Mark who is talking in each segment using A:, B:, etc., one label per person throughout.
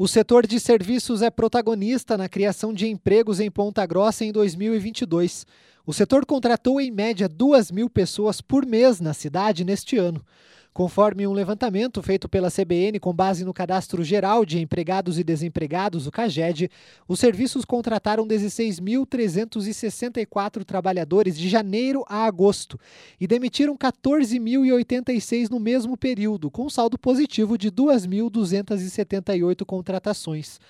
A: O setor de serviços é protagonista na criação de empregos em Ponta Grossa em 2022. O setor contratou em média 2 mil pessoas por mês na cidade neste ano. Conforme um levantamento feito pela CBN com base no Cadastro Geral de Empregados e Desempregados, o CAGED, os serviços contrataram 16.364 trabalhadores de janeiro a agosto e demitiram 14.086 no mesmo período, com saldo positivo de 2.278 contratações.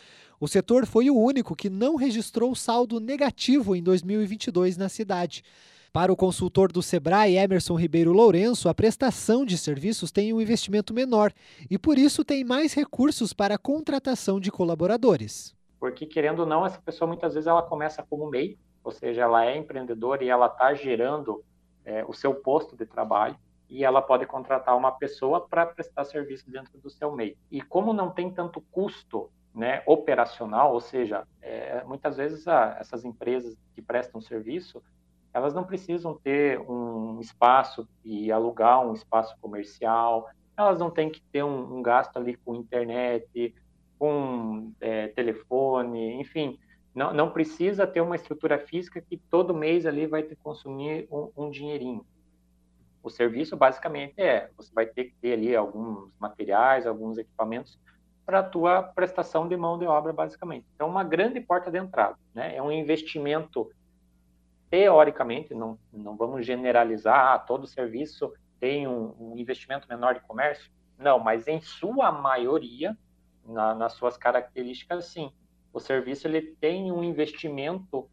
A: O setor foi o único que não registrou saldo negativo em 2022 na cidade. Para o consultor do Sebrae, Emerson Ribeiro Lourenço, a prestação de serviços tem um investimento menor e, por isso, tem mais recursos para a contratação de colaboradores.
B: Porque, querendo ou não, essa pessoa muitas vezes ela começa como MEI, ou seja, ela é empreendedora e ela está gerando é, o seu posto de trabalho e ela pode contratar uma pessoa para prestar serviço dentro do seu MEI. E como não tem tanto custo né, operacional, ou seja, é, muitas vezes a, essas empresas que prestam serviço, elas não precisam ter um espaço e alugar um espaço comercial, elas não têm que ter um, um gasto ali com internet, com é, telefone, enfim, não, não precisa ter uma estrutura física que todo mês ali vai que consumir um, um dinheirinho. O serviço basicamente é, você vai ter que ter ali alguns materiais, alguns equipamentos para a tua prestação de mão de obra, basicamente. Então, uma grande porta de entrada, né? É um investimento teoricamente, não, não vamos generalizar, ah, todo serviço tem um, um, investimento menor de comércio. Não, mas em sua maioria, na, nas suas características, sim. O serviço ele tem um investimento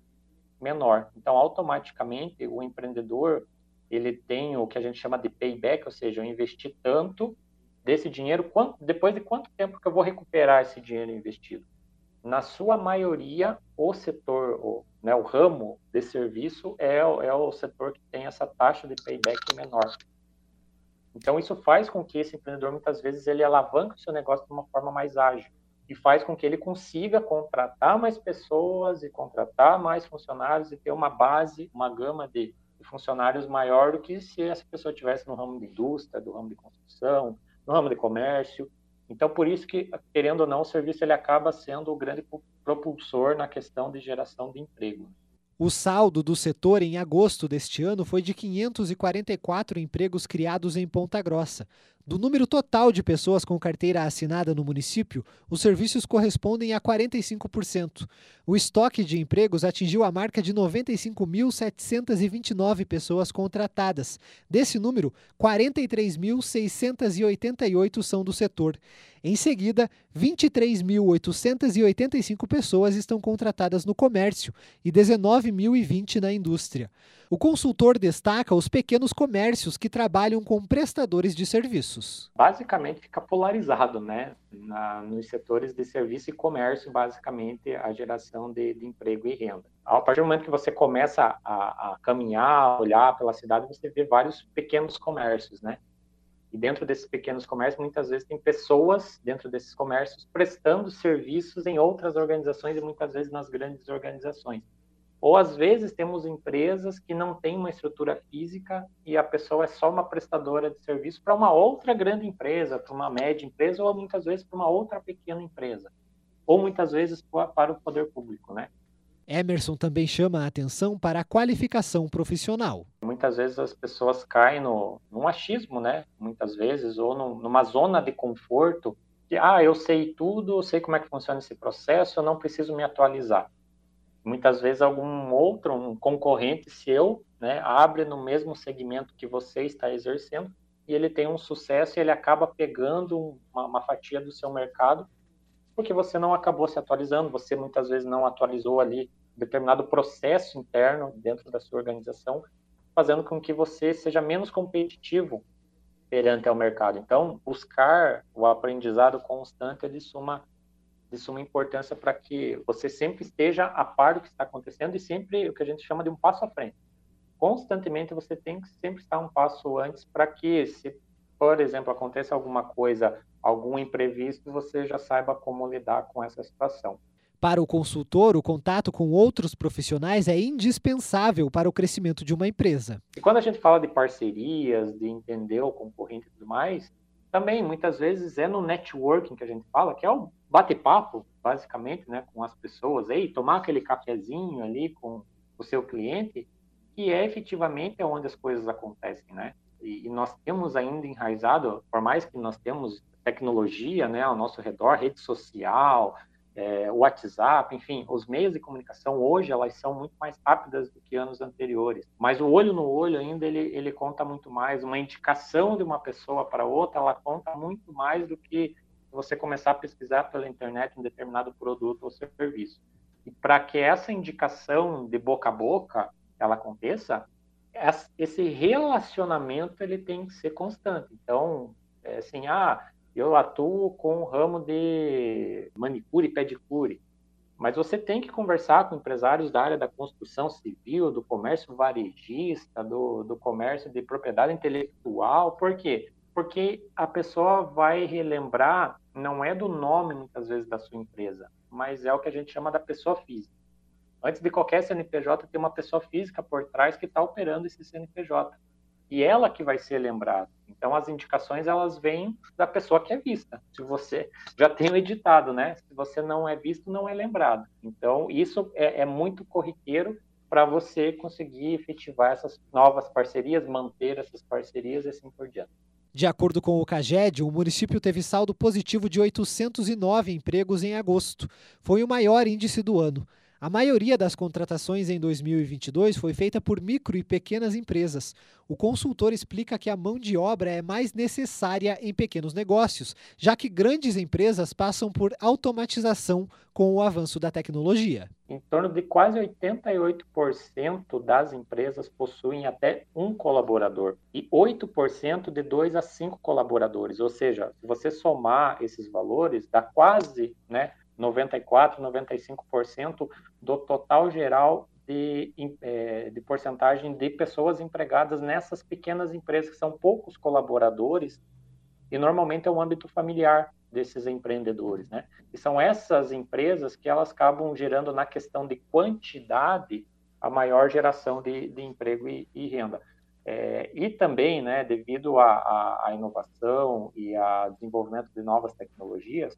B: menor. Então, automaticamente, o empreendedor ele tem o que a gente chama de payback, ou seja, eu investi tanto desse dinheiro, quanto, depois de quanto tempo que eu vou recuperar esse dinheiro investido? Na sua maioria, o setor, o, né, o ramo de serviço é, é o setor que tem essa taxa de payback menor. Então, isso faz com que esse empreendedor, muitas vezes, ele alavanque o seu negócio de uma forma mais ágil e faz com que ele consiga contratar mais pessoas e contratar mais funcionários e ter uma base, uma gama de, funcionários maior do que se essa pessoa estivesse no ramo de indústria, do ramo de construção, no ramo de comércio. Então, por isso que, querendo ou não, o serviço ele acaba sendo o grande propulsor na questão de geração de emprego.
A: O saldo do setor em agosto deste ano foi de 544 empregos criados em Ponta Grossa. Do número total de pessoas com carteira assinada no município, os serviços correspondem a 45%. O estoque de empregos atingiu a marca de 95.729 pessoas contratadas. Desse número, 43.688 são do setor. Em seguida, 23.885 pessoas estão contratadas no comércio e 19.020 na indústria. O consultor destaca os pequenos comércios que trabalham com prestadores de serviços.
B: Basicamente fica polarizado, né? Na, nos setores de serviço e comércio, basicamente a geração de, de emprego e renda. A partir do momento que você começa a, a caminhar, olhar pela cidade, você vê vários pequenos comércios, né? E dentro desses pequenos comércios, muitas vezes tem pessoas dentro desses comércios prestando serviços em outras organizações e muitas vezes nas grandes organizações. Ou às vezes temos empresas que não têm uma estrutura física e a pessoa é só uma prestadora de serviço para uma outra grande empresa, para uma média empresa ou muitas vezes para uma outra pequena empresa, ou muitas vezes para o poder público, né?
A: Emerson também chama a atenção para a qualificação profissional.
B: Muitas vezes as pessoas caem no, num achismo, né? Muitas vezes, ou numa zona de conforto, que, ah, eu sei tudo, eu sei como é que funciona esse processo, eu não preciso me atualizar muitas vezes algum outro, um concorrente seu, né, abre no mesmo segmento que você está exercendo e ele tem um sucesso e ele acaba pegando uma, uma fatia do seu mercado porque você não acabou se atualizando, você muitas vezes não atualizou ali determinado processo interno dentro da sua organização, fazendo com que você seja menos competitivo perante ao mercado. Então, buscar o aprendizado constante é de suma de suma importância para que você sempre esteja a par do que está acontecendo e sempre o que a gente chama de um passo à frente. Constantemente você tem que sempre estar um passo antes para que, se, por exemplo, aconteça alguma coisa, algum imprevisto, você já saiba como lidar com essa situação.
A: Para o consultor, o contato com outros profissionais é indispensável para o crescimento de uma empresa.
B: E quando a gente fala de parcerias, de entender o concorrente e tudo mais, também muitas vezes é no networking que a gente fala, que é o bate-papo, basicamente, né, com as pessoas, aí tomar aquele cafezinho ali com o seu cliente, que é efetivamente onde as coisas acontecem, né? E, e nós temos ainda enraizado, por mais que nós temos tecnologia, né, ao nosso redor, rede social, é, WhatsApp, enfim, os meios de comunicação hoje elas são muito mais rápidas do que anos anteriores. Mas o olho no olho ainda ele, ele conta muito mais. Uma indicação de uma pessoa para outra, ela conta muito mais do que você começar a pesquisar pela internet um determinado produto ou serviço. E para que essa indicação de boca a boca ela aconteça, esse relacionamento ele tem que ser constante. Então, é assim, ah, eu atuo com o ramo de manicure e pedicure, mas você tem que conversar com empresários da área da construção civil, do comércio varejista, do, do comércio de propriedade intelectual. Por quê? Porque a pessoa vai relembrar, não é do nome, muitas vezes, da sua empresa, mas é o que a gente chama da pessoa física. Antes de qualquer CNPJ, tem uma pessoa física por trás que está operando esse CNPJ e ela que vai ser lembrada. Então as indicações elas vêm da pessoa que é vista. Se você já tem o editado, né? Se você não é visto, não é lembrado. Então isso é, é muito corriqueiro para você conseguir efetivar essas novas parcerias, manter essas parcerias e assim por diante.
A: De acordo com o CAGED, o município teve saldo positivo de 809 empregos em agosto. Foi o maior índice do ano. A maioria das contratações em 2022 foi feita por micro e pequenas empresas. O consultor explica que a mão de obra é mais necessária em pequenos negócios, já que grandes empresas passam por automatização com o avanço da tecnologia.
B: Em torno de quase 88% das empresas possuem até um colaborador e 8% de dois a cinco colaboradores. Ou seja, se você somar esses valores, dá quase né, 94, 95% do total geral de, é, de porcentagem de pessoas empregadas nessas pequenas empresas, que são poucos colaboradores, e normalmente é o âmbito familiar desses empreendedores, né? E são essas empresas que elas acabam gerando na questão de quantidade a maior geração de, de emprego e, e renda. É, e também, né, devido à inovação e ao desenvolvimento de novas tecnologias,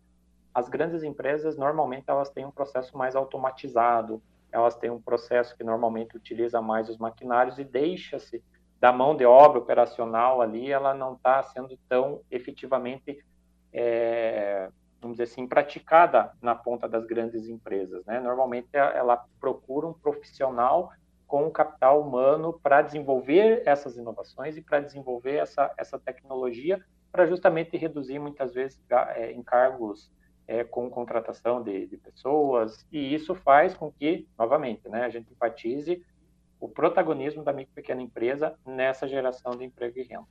B: as grandes empresas, normalmente, elas têm um processo mais automatizado, elas têm um processo que normalmente utiliza mais os maquinários e deixa-se da mão de obra operacional ali, ela não está sendo tão efetivamente, é, vamos dizer assim, praticada na ponta das grandes empresas. Né? Normalmente, ela procura um profissional com capital humano para desenvolver essas inovações e para desenvolver essa, essa tecnologia para justamente reduzir, muitas vezes, é, encargos é, com contratação de, de, pessoas, e isso faz com que, novamente, né, a gente enfatize o protagonismo da micro e pequena empresa nessa geração de emprego e renda.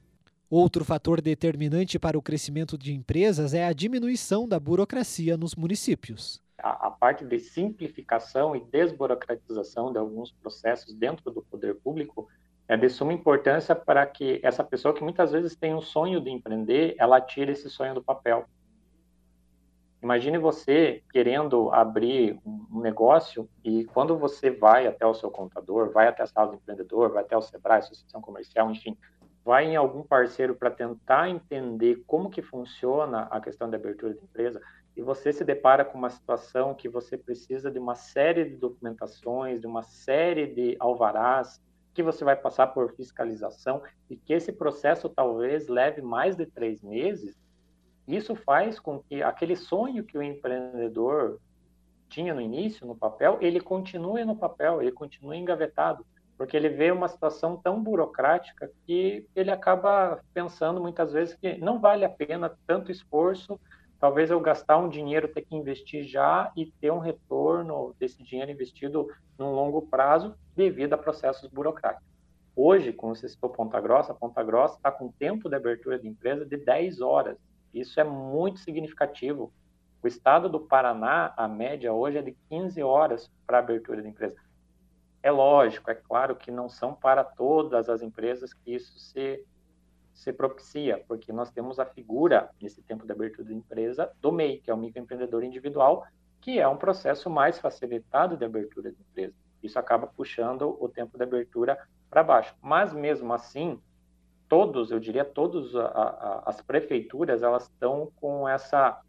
A: Outro fator determinante para o crescimento de empresas é a diminuição da burocracia nos municípios.
B: A, a parte de simplificação e desburocratização de alguns processos dentro do poder público é de suma importância para que essa pessoa que muitas vezes tem um sonho de empreender, ela tire esse sonho do papel Imagine você querendo abrir um negócio e quando você vai até o seu contador, vai até a sala do empreendedor, vai até o Sebrae, Associação Comercial, enfim, vai em algum parceiro para tentar entender como que funciona a questão da abertura de empresa e você se depara com uma situação que você precisa de uma série de documentações, de uma série de alvarás, que você vai passar por fiscalização e que esse processo talvez leve mais de três meses, isso faz com que aquele sonho que o empreendedor tinha no início, no papel, ele continue no papel, ele continue engavetado, porque ele vê uma situação tão burocrática que ele acaba pensando muitas vezes que não vale a pena tanto esforço, talvez eu gastar um dinheiro, ter que investir já e ter um retorno desse dinheiro investido num longo prazo devido a processos burocráticos. Hoje, como você citou Ponta Grossa, Ponta Grossa está com tempo de abertura de empresa de 10 horas. Isso é muito significativo. O estado do Paraná, a média hoje é de 15 horas para abertura de empresa. É lógico, é claro que não são para todas as empresas que isso se, se propicia, porque nós temos a figura, nesse tempo de abertura de empresa, do MEI, que é o microempreendedor individual, que é um processo mais facilitado de abertura de empresa. Isso acaba puxando o tempo de abertura para baixo. Mas, mesmo assim, todos, eu diria a, as prefeituras, elas estão com essa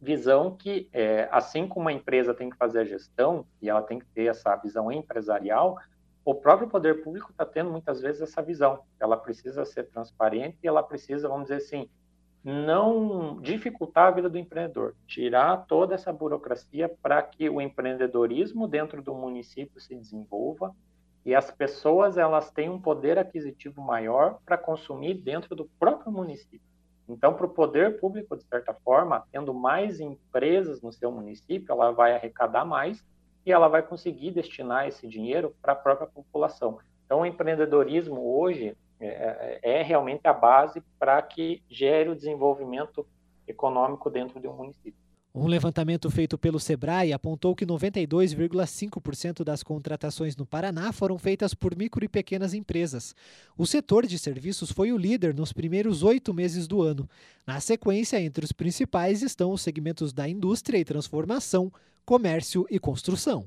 B: visão que, é, assim como a empresa tem que fazer a gestão e ela tem que ter essa visão empresarial, o próprio poder público está tendo muitas vezes essa visão. Ela precisa ser transparente e ela precisa, vamos dizer assim, não dificultar a vida do empreendedor, tirar toda essa burocracia para que o empreendedorismo dentro do município se desenvolva e as pessoas elas têm um poder aquisitivo maior para consumir dentro do próprio município. Então, para o poder público, de certa forma, tendo mais empresas no seu município, ela vai arrecadar mais e ela vai conseguir destinar esse dinheiro para a própria população. Então, o empreendedorismo hoje é, é, é realmente a base para que gere o desenvolvimento econômico dentro de um município.
A: Um levantamento feito pelo Sebrae apontou que 92,5% das contratações no Paraná foram feitas por micro e pequenas empresas. O setor de serviços foi o líder nos primeiros oito meses do ano. Na sequência, entre os principais estão os segmentos da indústria e transformação, comércio e construção.